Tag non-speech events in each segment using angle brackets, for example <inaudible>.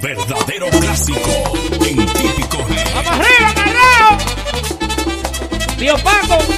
Verdadero clásico en típico. ¡Vamos arriba! Tío Paco.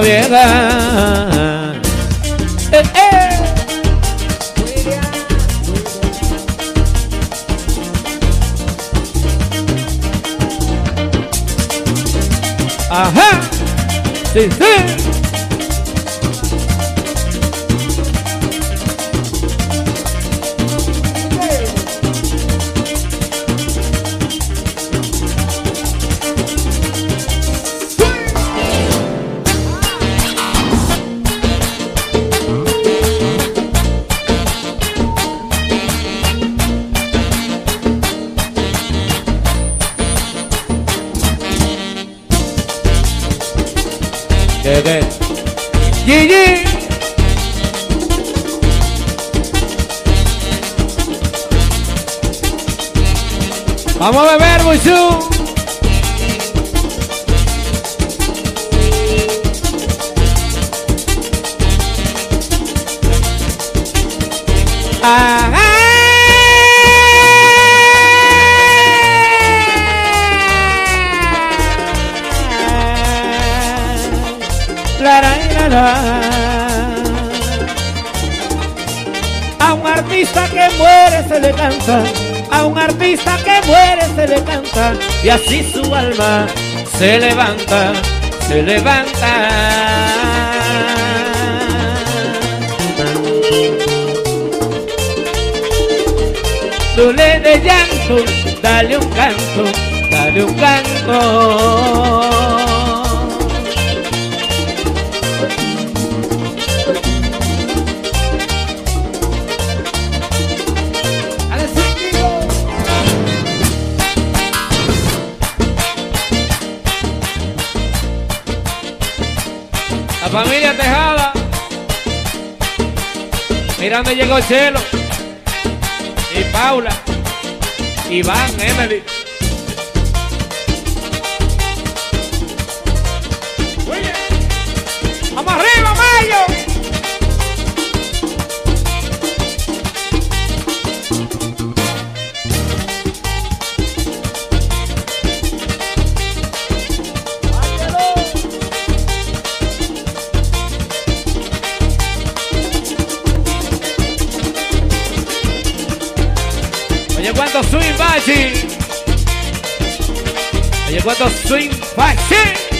primavera né? y así su alma se levanta, se levanta. Dule de llanto, dale un canto, dale un canto. Me llegó Chelo y Paula, Iván, Emily. Vai sim! Aí agora tá sim, vai sim!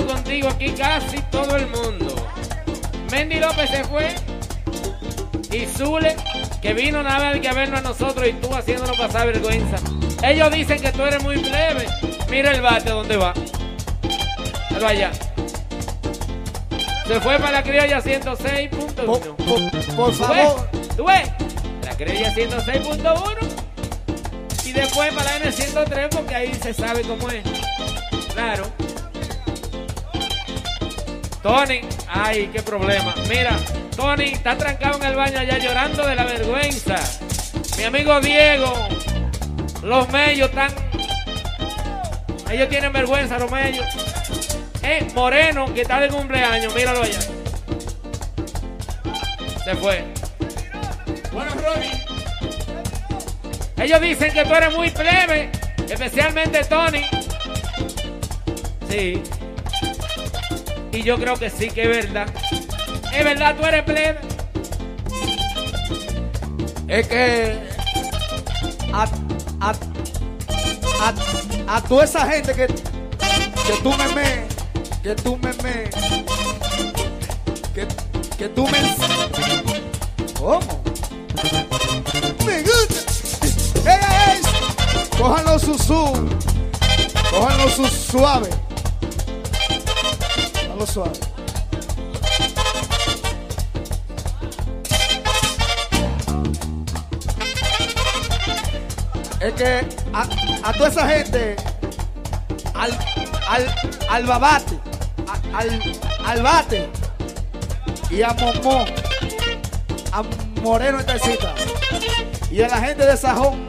Contigo aquí casi todo el mundo. Mendy López se fue. Y Zule, que vino nada más que a vernos a nosotros y tú haciéndonos pasar vergüenza. Ellos dicen que tú eres muy plebe. Mira el bate donde va. Míralo allá. Se fue para la criolla 106.1. Por, favor. ¿Tú ves? La criolla 106.1 y después para la N103 porque ahí se sabe cómo es. Claro. Tony, ay, qué problema. Mira, Tony está trancado en el baño allá llorando de la vergüenza. Mi amigo Diego, los mellos están. Ellos tienen vergüenza, los mellos. Eh, Moreno, que está de cumpleaños, míralo allá. Se fue. Bueno, Robin. Ellos dicen que tú eres muy plebe, especialmente Tony. Sí. Y yo creo que sí que es verdad. Es verdad, tú eres plebe. Es que a, a, a, a toda esa gente que, que tú me me, que tú me me, que, que tú me... ¿Cómo? Me gusta. ¡Ey, ey, ey! Cójanlo susú. Cójanlo su suave. Suave. es que a, a toda esa gente, al, al, al babate, al, al bate y a Momó, a Moreno en Tercita y a la gente de Sajón,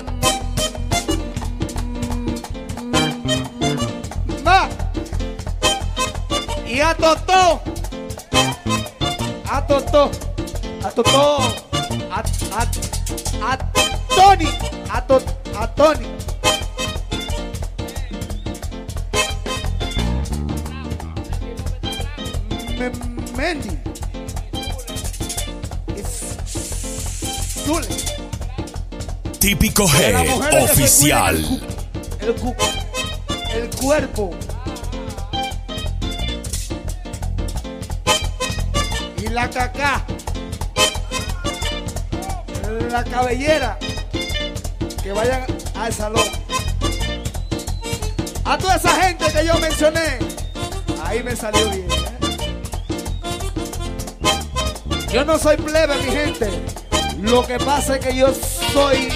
Totó, a Totó, a Totó, a, a, a Tony, a, to, a Tony. Me- Mendy. Zule. Típico G oficial. El, el, cu- el cuerpo. Cabellera. Que vayan al salón. A toda esa gente que yo mencioné. Ahí me salió bien. ¿eh? Yo no soy plebe, mi gente. Lo que pasa es que yo soy.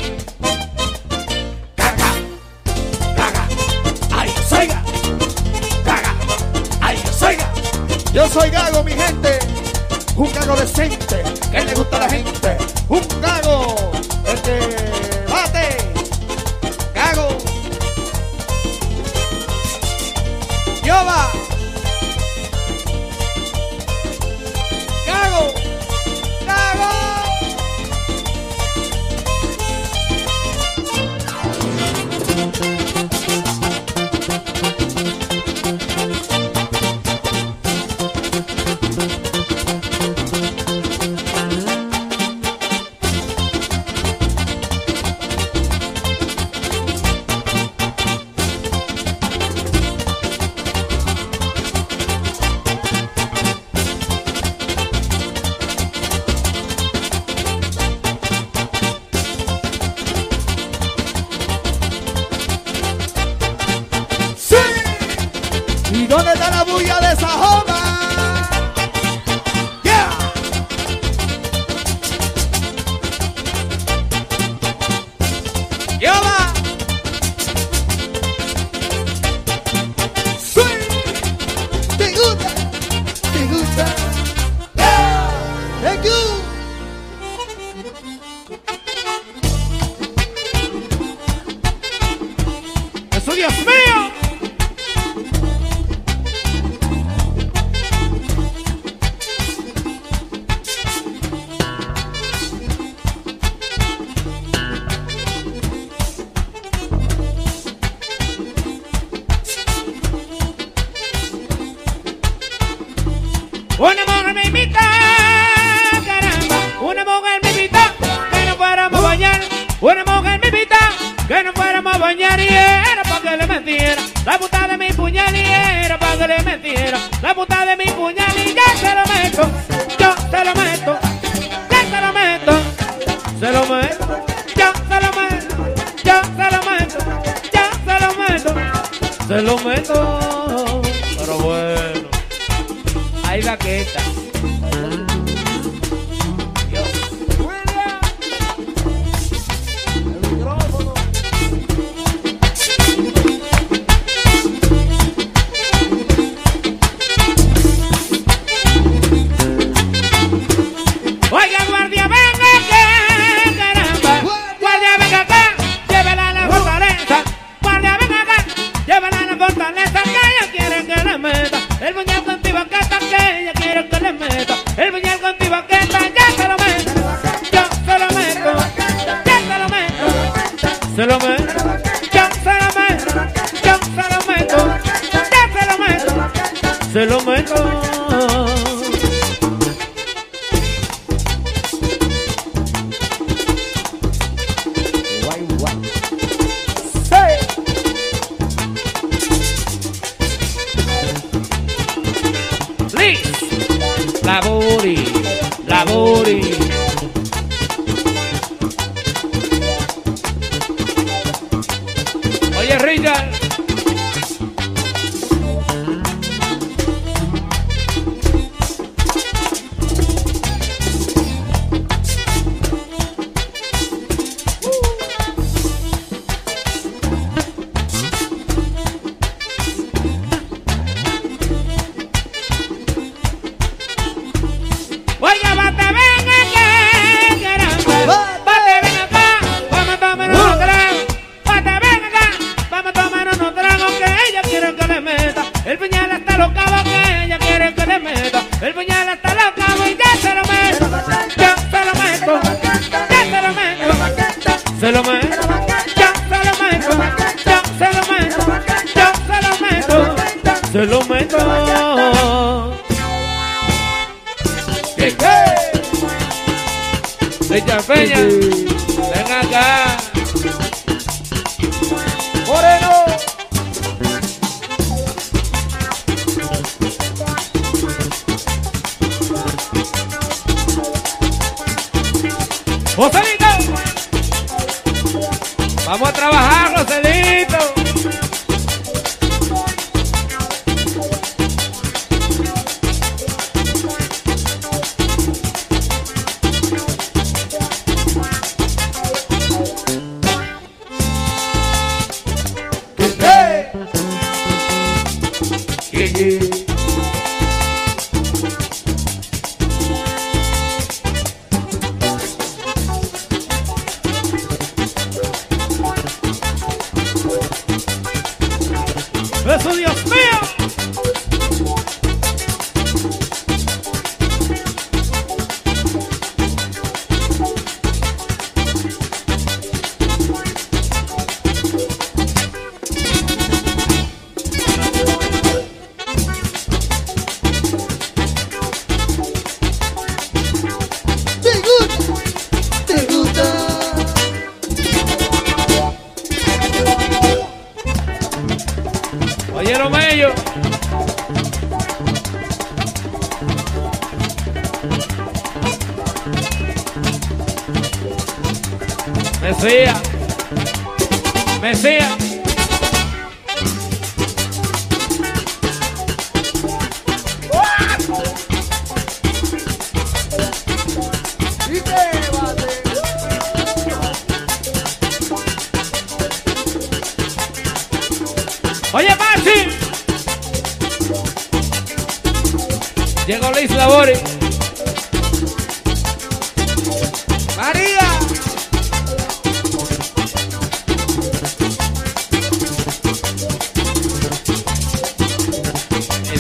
Yo soy gago, mi gente, un gago decente, que le gusta a la gente, el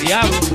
diablo.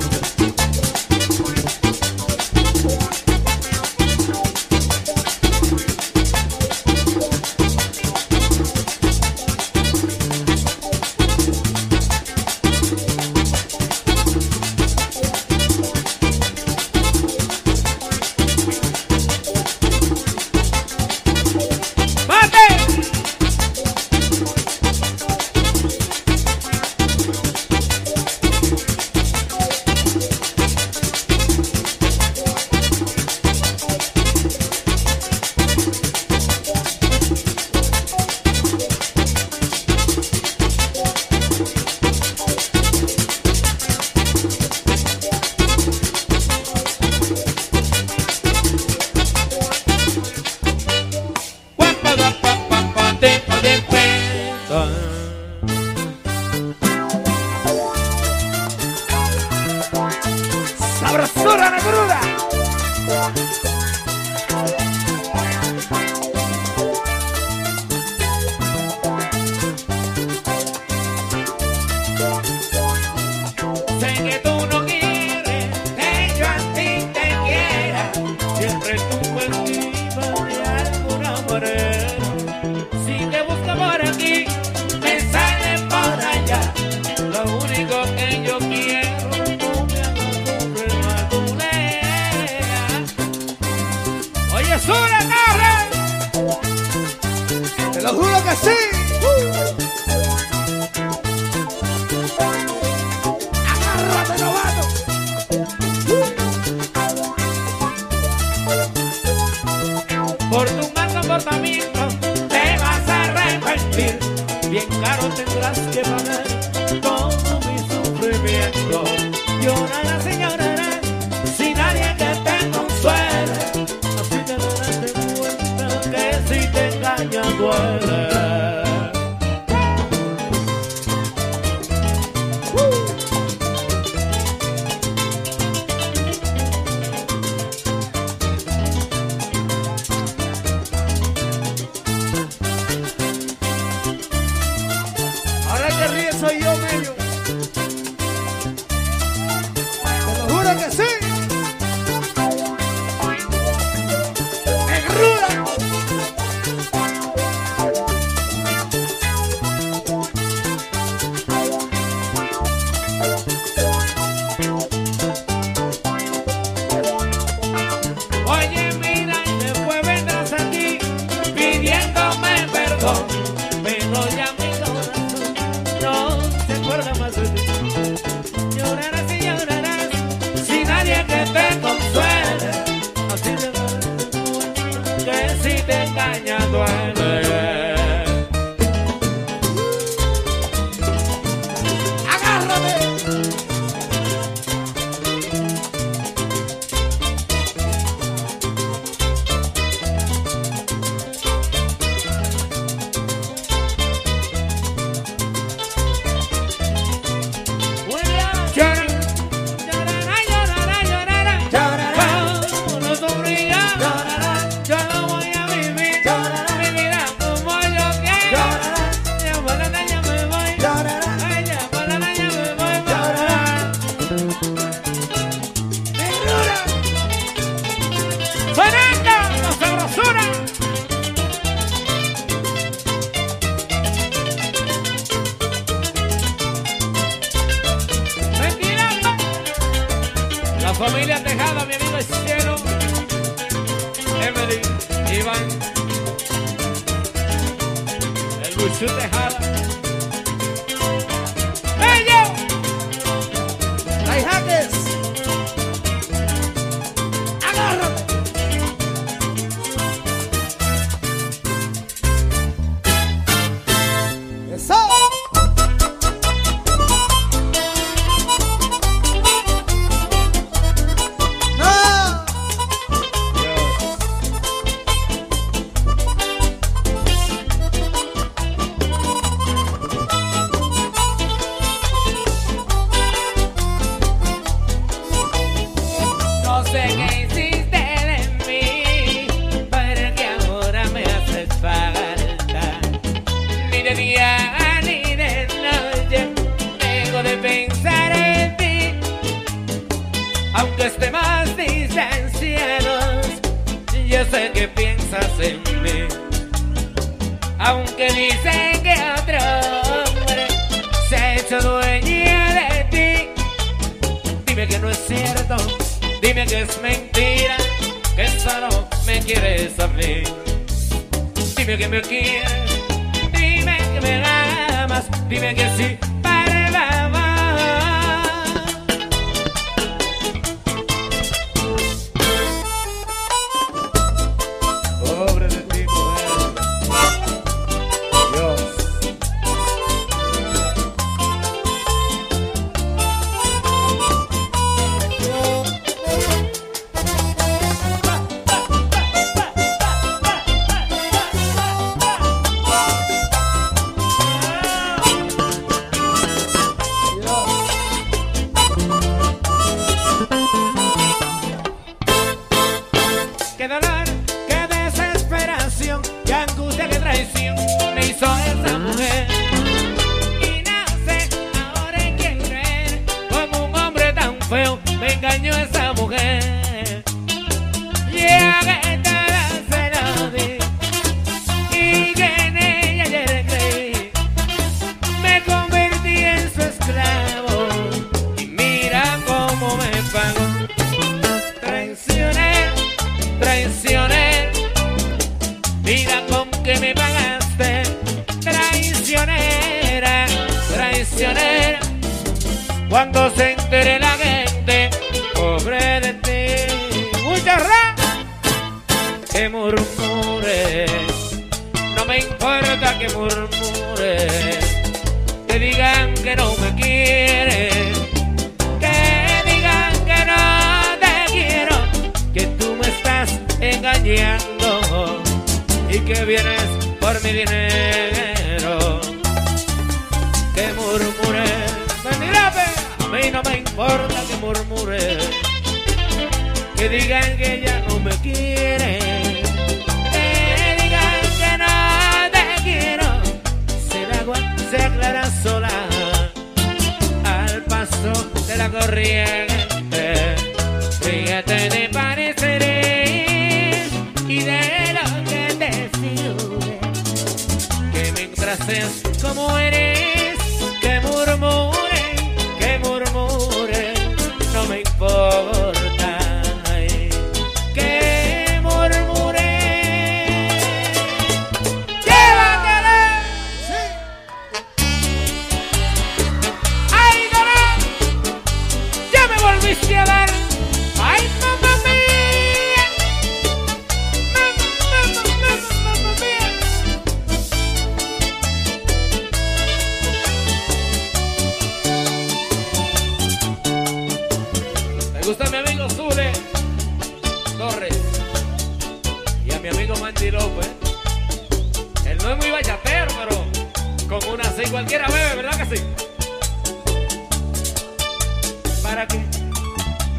para qué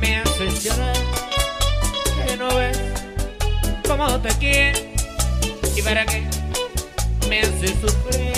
me haces llorar? Que no ves cómo te quiero y para qué me haces sufrir.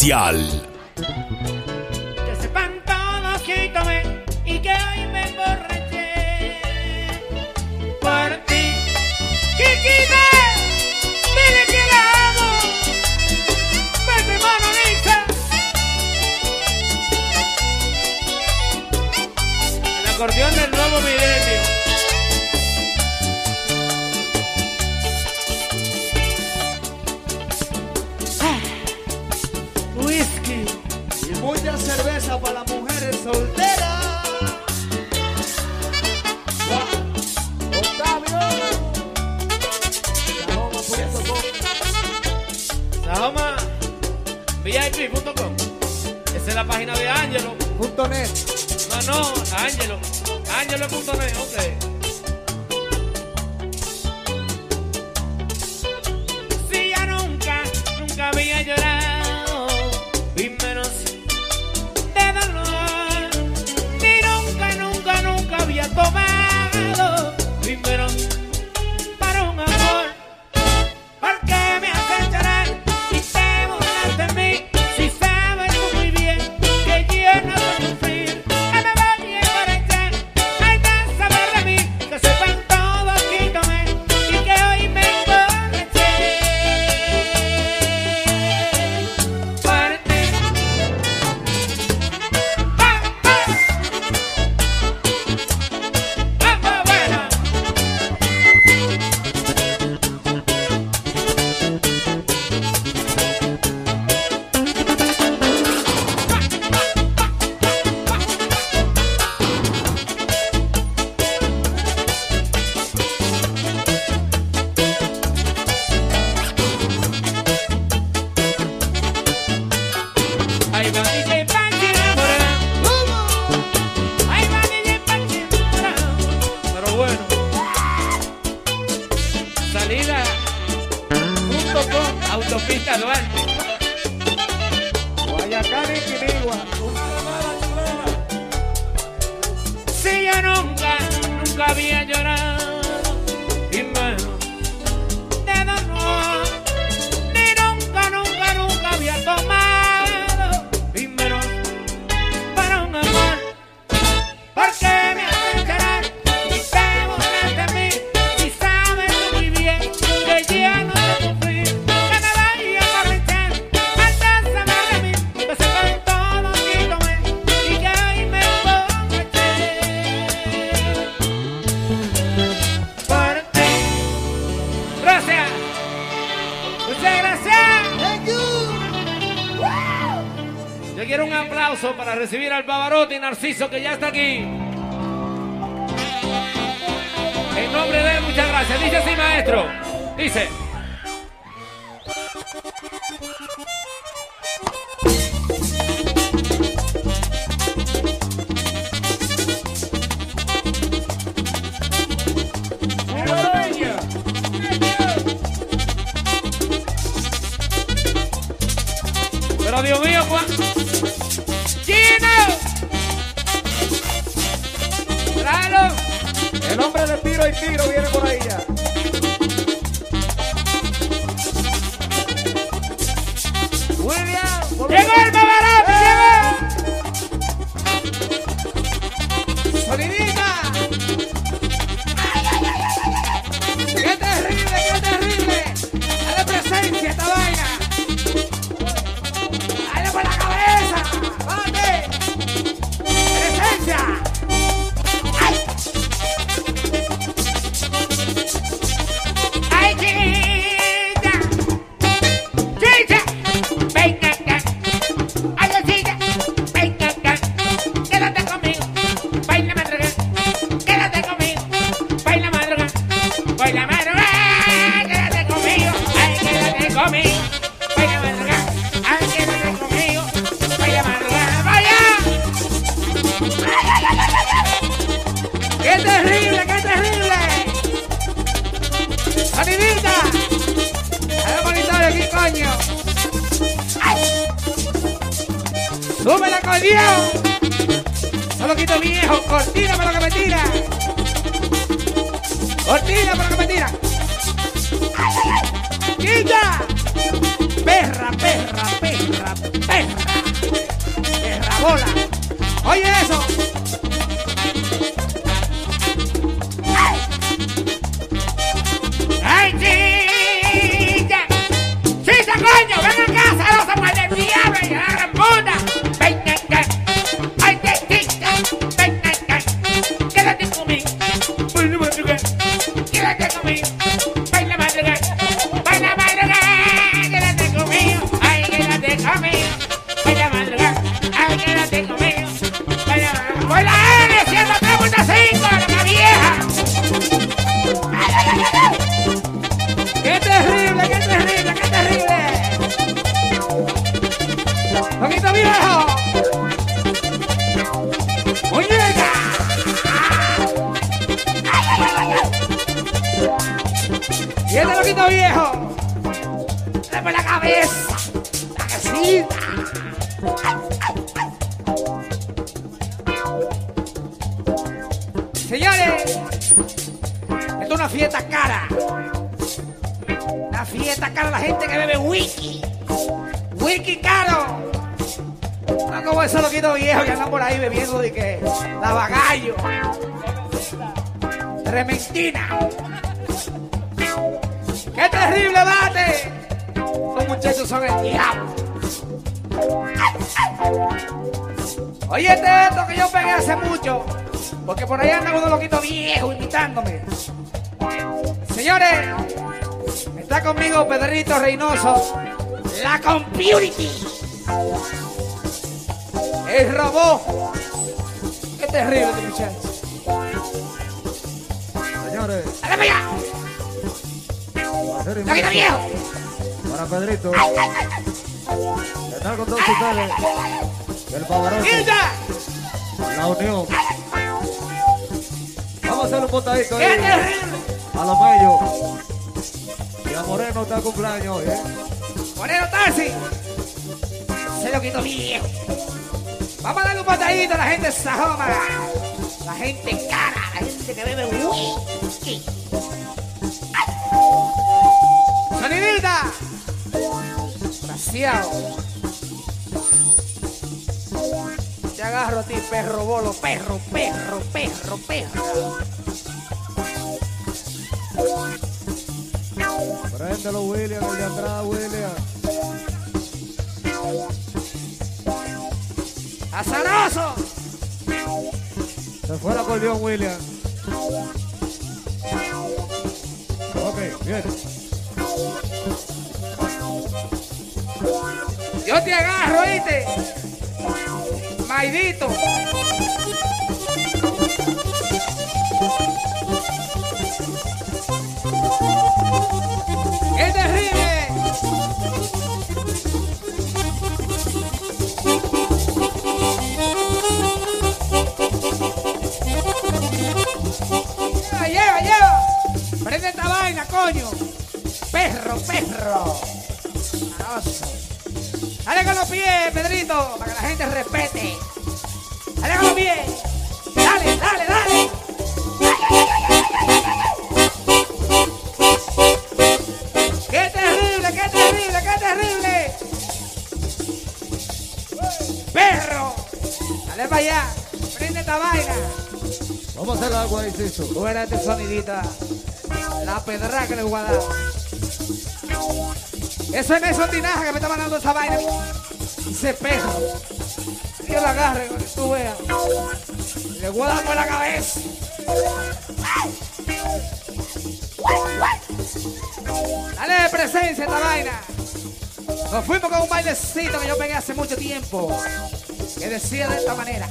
Especial. macizo que ya ¡Llegó el porque por ahí andan unos loquitos viejos imitándome. Señores, está conmigo Pedrito Reynoso, la Community, el robot. Qué terrible, este muchacho. Señores, ¡Dale para allá! ¡Loquito viejo! Para Pedrito, ay, ay, ay, todos ustedes el poderoso. ¡Quita! La unión. Vamos a hacer un botadito ¡Qué ahí. terrible! A los bellos. Y a Moreno está cumpleaños hoy, ¿eh? Moreno Tarsi. Se lo quito viejo. Vamos a darle un patadito a la gente sajoma. La gente cara, la gente que bebe whisky. Sonidita. Graciado. Te agarro a ti, perro bolo, perro, perro, perro, perro. Préndelo, William, el de atrás, William. ¡Azaroso! Se fue el acordeón, William. Ok, bien. Yo te agarro, ¿oíste? Maidito. ¡Qué terrible! Lleva, lleva. Prende esta vaina, coño. Perro, perro. Dale con los pies, Pedrito, para que la gente respete. Dale con los pies. Dale, dale, dale. ¡Qué terrible, qué terrible, qué terrible! ¡Perro! Dale para allá. Prende esta vaina. Vamos a hacer agua ahí, Ciso. Tú verás este sonidita. La pedra que le voy a dar. Eso es Nelson Tinaja que me está mandando esa vaina. Ese perro. Yo lo agarre, que tú veas. Le voy a dar por la cabeza. Dale de presencia esta vaina. Nos fuimos con un bailecito que yo pegué hace mucho tiempo. Que decía de esta manera.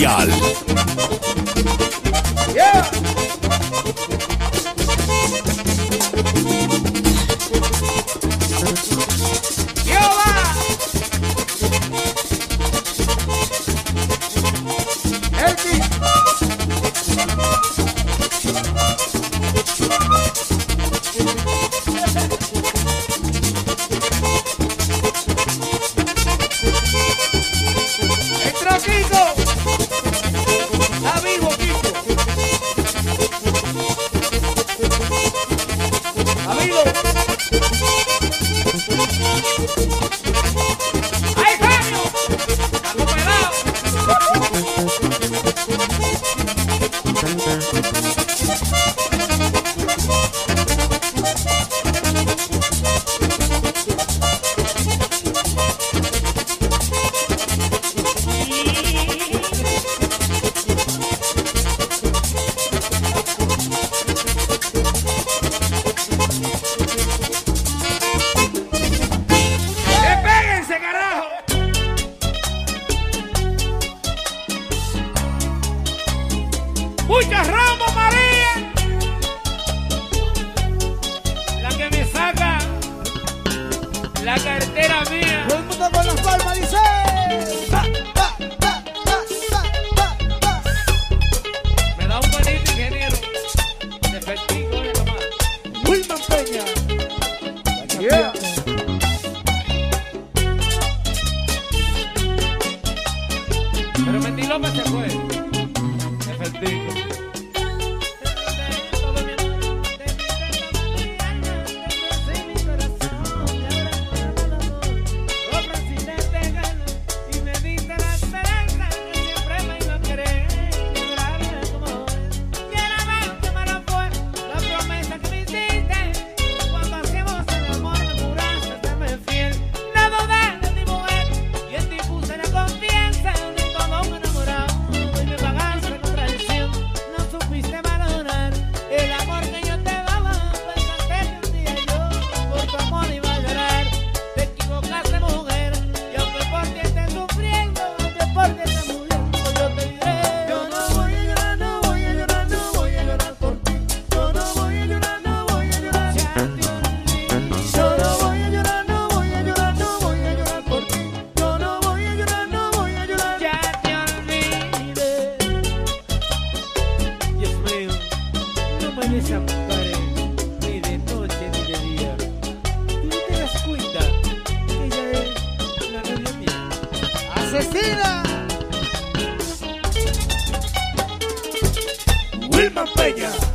Oficial. Asesina. Wilma Peña.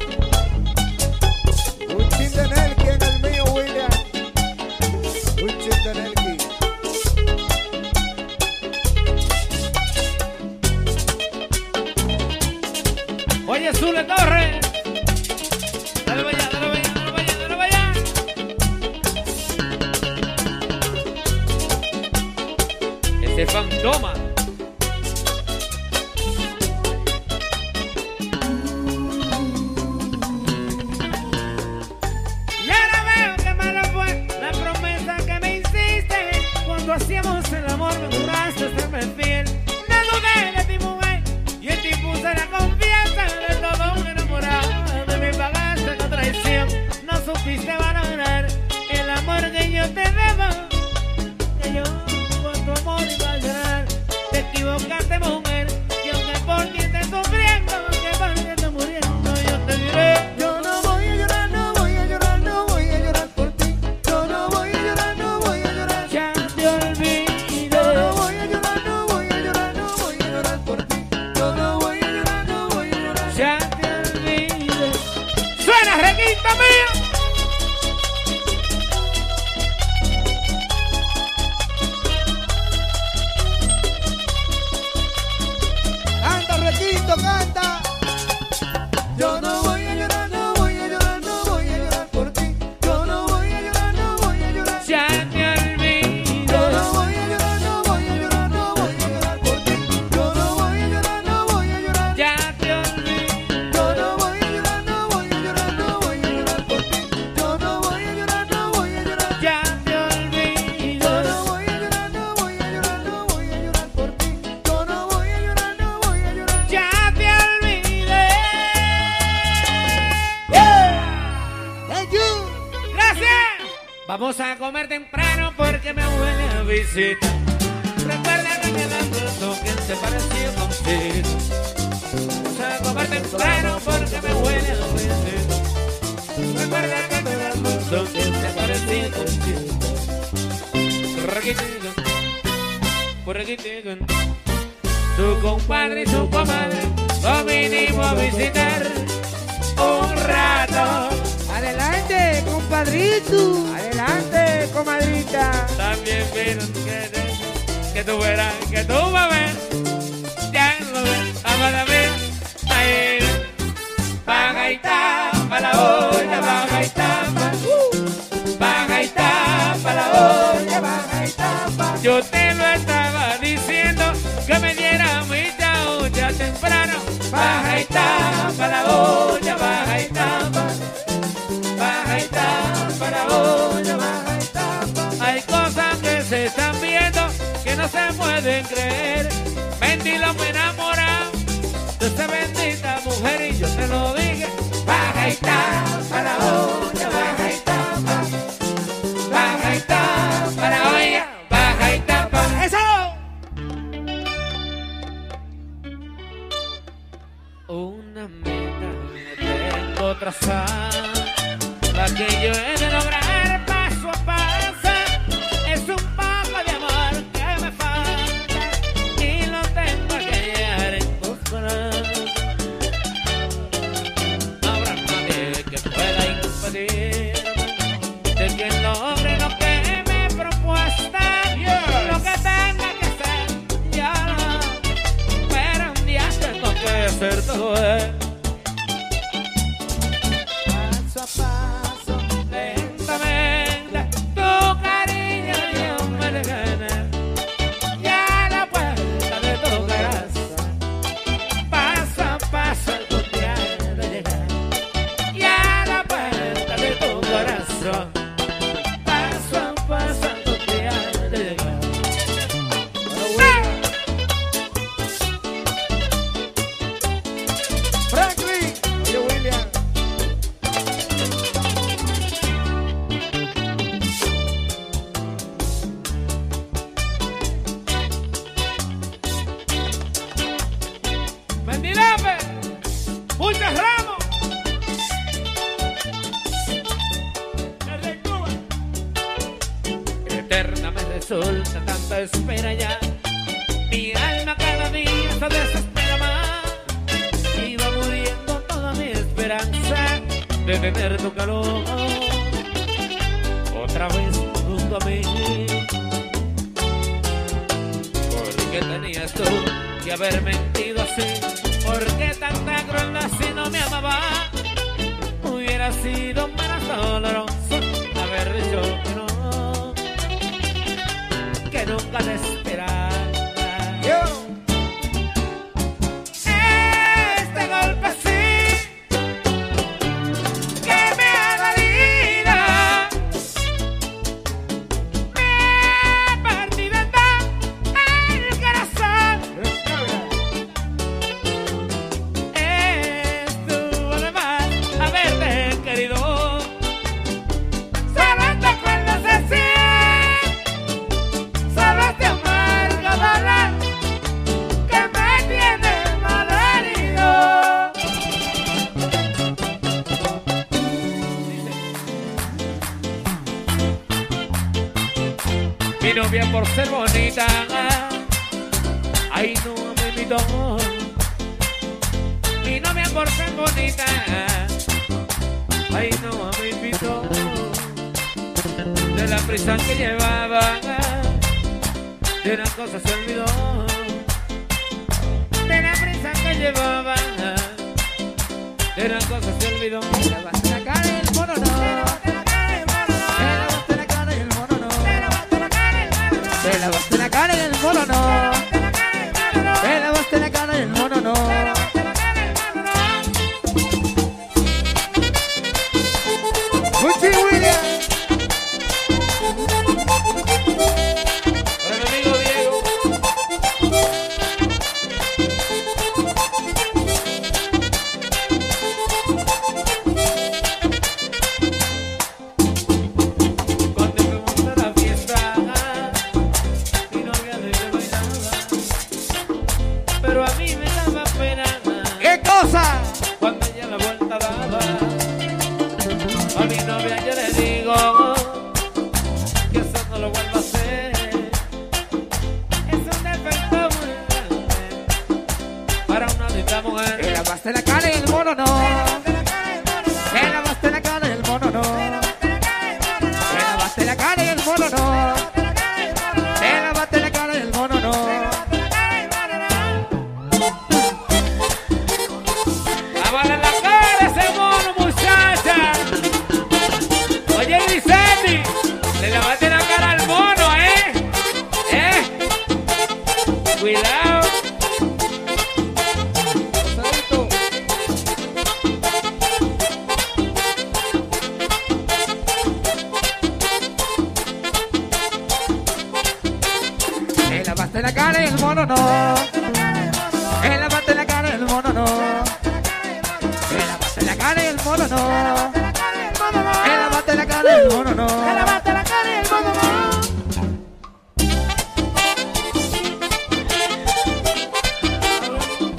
Yo te lo estaba diciendo que me diera mi ya temprano. Baja y tapa la olla, baja y tapa. Baja y tapa la olla, baja y tapa. Hay cosas que se están viendo que no se pueden creer. Bendito me enamora de esta bendita mujer y yo te lo dije. Baja y tapa la olla, baja trazar la que yo he de lograr.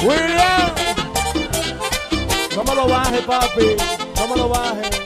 William, no me lo baje, papi, no me lo baje.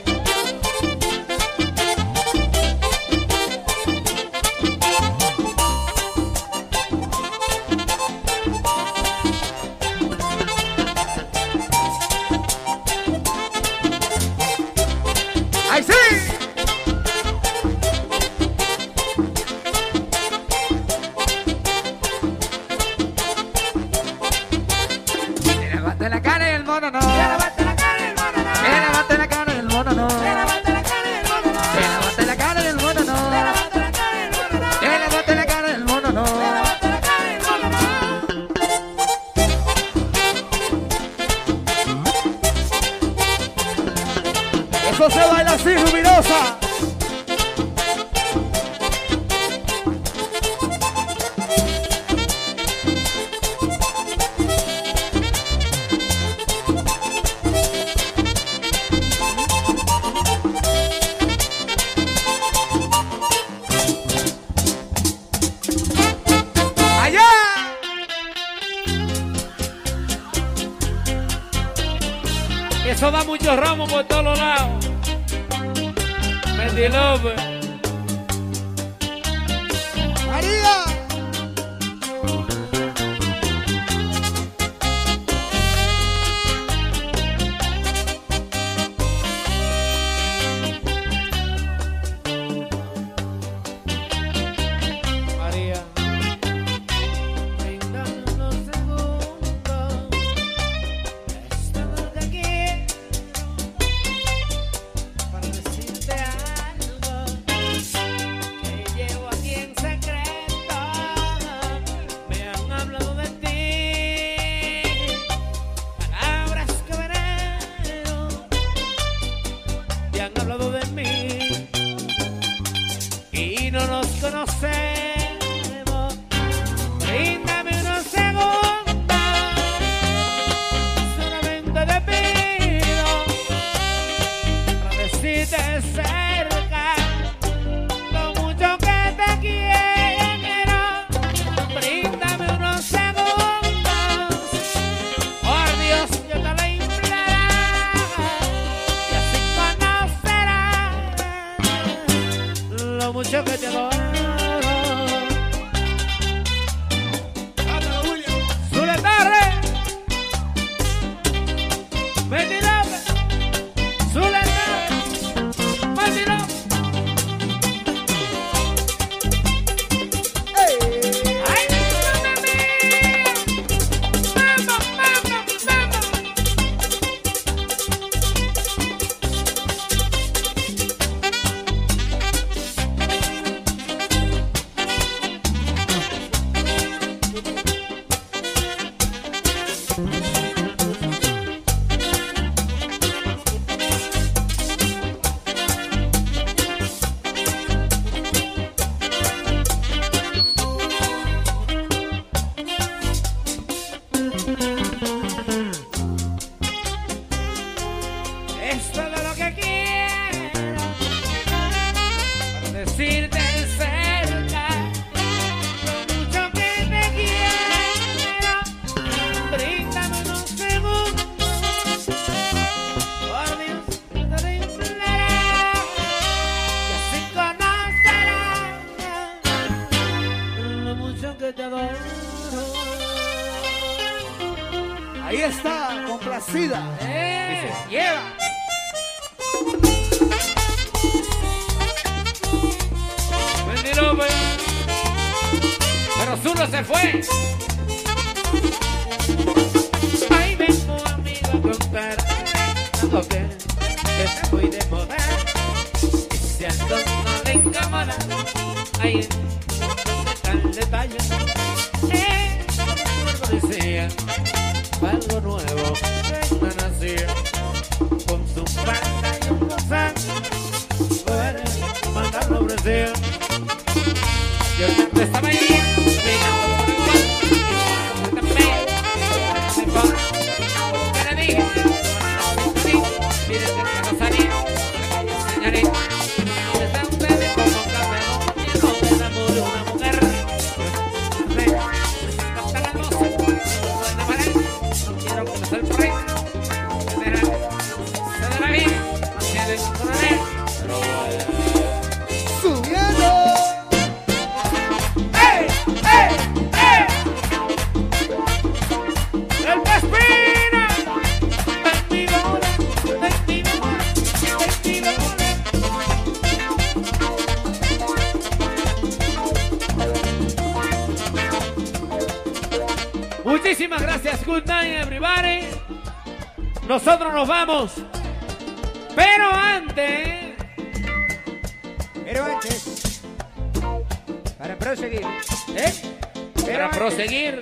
Para proseguir.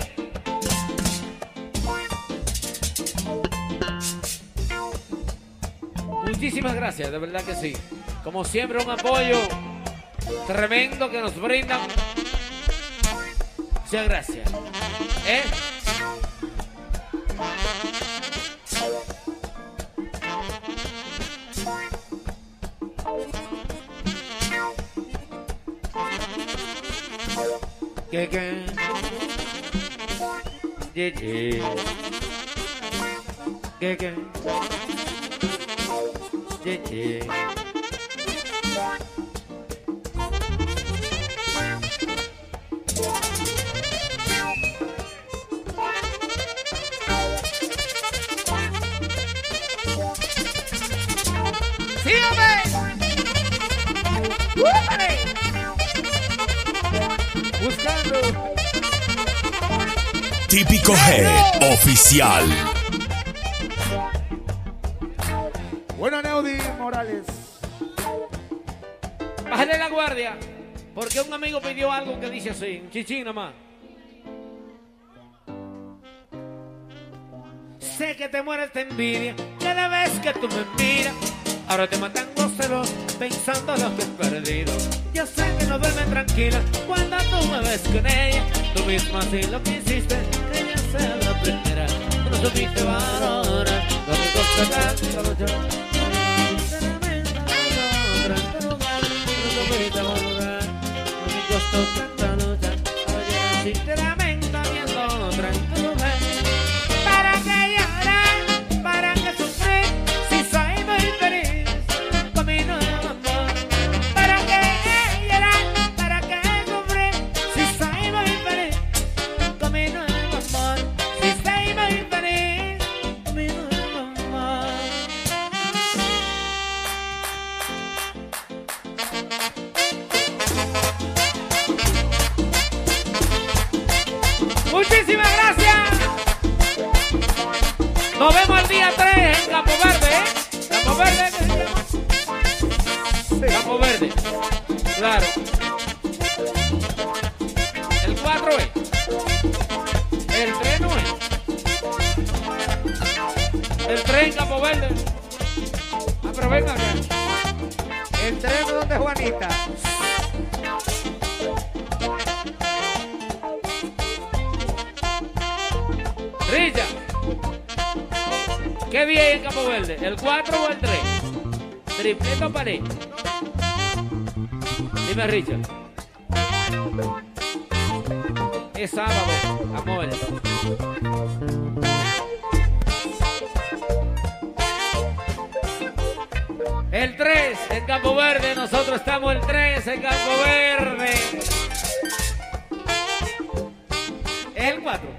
Muchísimas gracias, de verdad que sí. Como siempre, un apoyo tremendo que nos brindan. Muchas gracias. ¿Eh? Que que J J. J J. Típico G oficial. Bueno, Neudi Morales. Bájale la guardia. Porque un amigo pidió algo que dice así, un chichín nomás. Sé que te mueres de envidia cada vez que tú me miras. Ahora te matan los celos pensando lo que he perdido. Yo sé que no duerme tranquila cuando tú me ves con ella. Tú misma así lo que hiciste, sea la no supiste valorar lo luchar. Sinceramente, no encontré en tu lugar. No supiste valorar costó. Oye, ¿El 4 o el 3? ¿Tripleta o pared? Dime, Richard. Es sábado, amores. El 3 en Campo Verde, nosotros estamos el 3 en Campo Verde. El 4.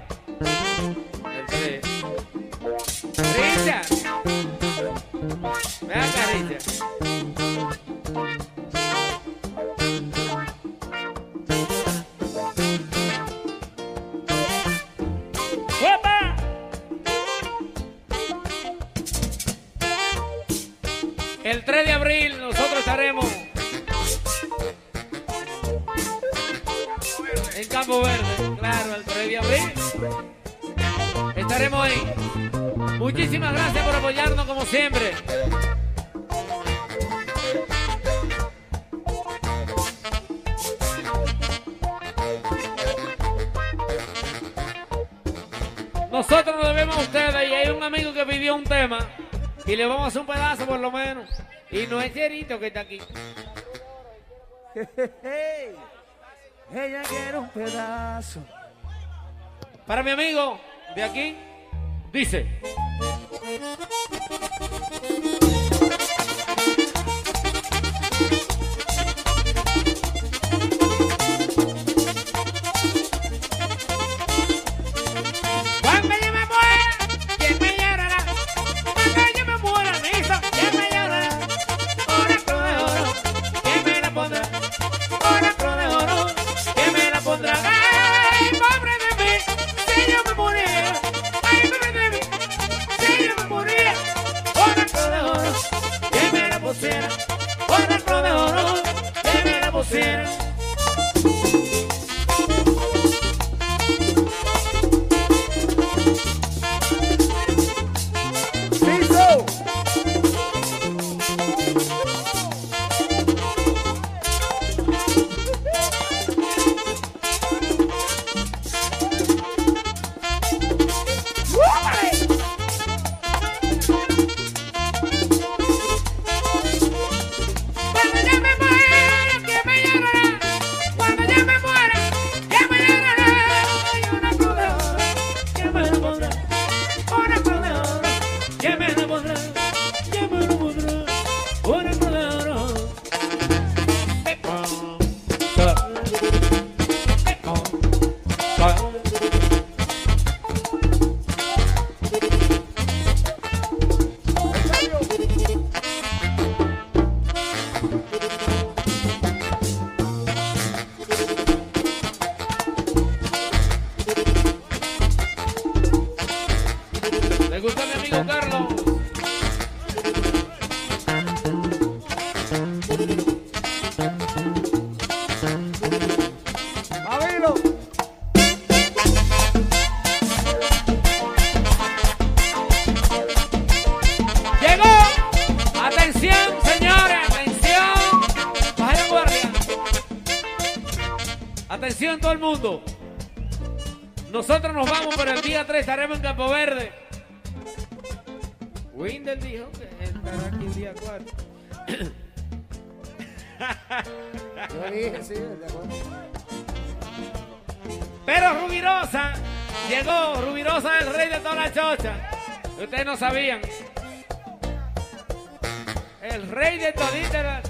Que está aquí. <laughs> Ella quiere un pedazo. Para mi amigo de aquí, dice. Ustedes no sabían. El rey de toditas